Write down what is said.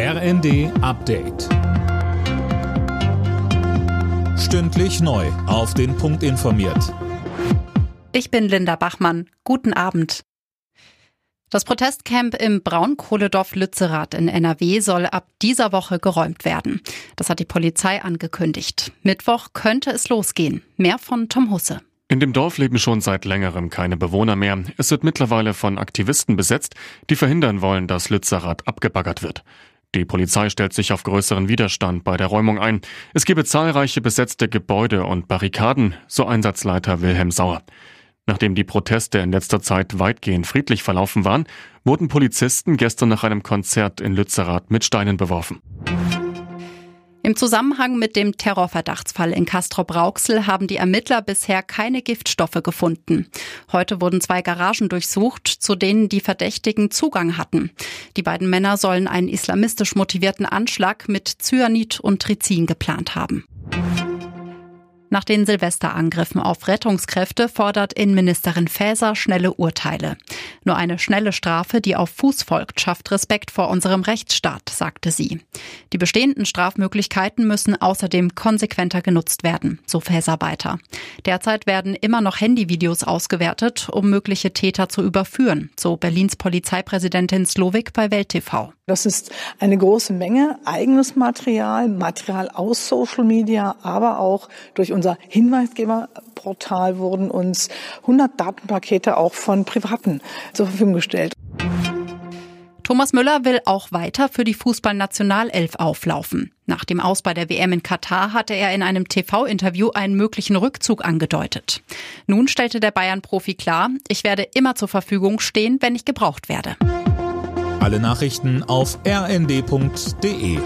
RND Update. Stündlich neu. Auf den Punkt informiert. Ich bin Linda Bachmann. Guten Abend. Das Protestcamp im Braunkohledorf Lützerath in NRW soll ab dieser Woche geräumt werden. Das hat die Polizei angekündigt. Mittwoch könnte es losgehen. Mehr von Tom Husse. In dem Dorf leben schon seit längerem keine Bewohner mehr. Es wird mittlerweile von Aktivisten besetzt, die verhindern wollen, dass Lützerath abgebaggert wird. Die Polizei stellt sich auf größeren Widerstand bei der Räumung ein. Es gebe zahlreiche besetzte Gebäude und Barrikaden, so Einsatzleiter Wilhelm Sauer. Nachdem die Proteste in letzter Zeit weitgehend friedlich verlaufen waren, wurden Polizisten gestern nach einem Konzert in Lützerath mit Steinen beworfen. Im Zusammenhang mit dem Terrorverdachtsfall in Castrop-Rauxel haben die Ermittler bisher keine Giftstoffe gefunden. Heute wurden zwei Garagen durchsucht, zu denen die Verdächtigen Zugang hatten. Die beiden Männer sollen einen islamistisch motivierten Anschlag mit Cyanid und Trizin geplant haben. Nach den Silvesterangriffen auf Rettungskräfte fordert Innenministerin Faeser schnelle Urteile. Nur eine schnelle Strafe, die auf Fuß folgt, schafft Respekt vor unserem Rechtsstaat, sagte sie. Die bestehenden Strafmöglichkeiten müssen außerdem konsequenter genutzt werden, so Faeser weiter. Derzeit werden immer noch Handyvideos ausgewertet, um mögliche Täter zu überführen, so Berlins Polizeipräsidentin Slowik bei Welt TV. Das ist eine große Menge eigenes Material, Material aus Social Media, aber auch durch unser Hinweisgeberportal wurden uns 100 Datenpakete auch von Privaten zur Verfügung gestellt. Thomas Müller will auch weiter für die Fußballnationalelf auflaufen. Nach dem Aus bei der WM in Katar hatte er in einem TV-Interview einen möglichen Rückzug angedeutet. Nun stellte der Bayern-Profi klar, ich werde immer zur Verfügung stehen, wenn ich gebraucht werde. Alle Nachrichten auf rnd.de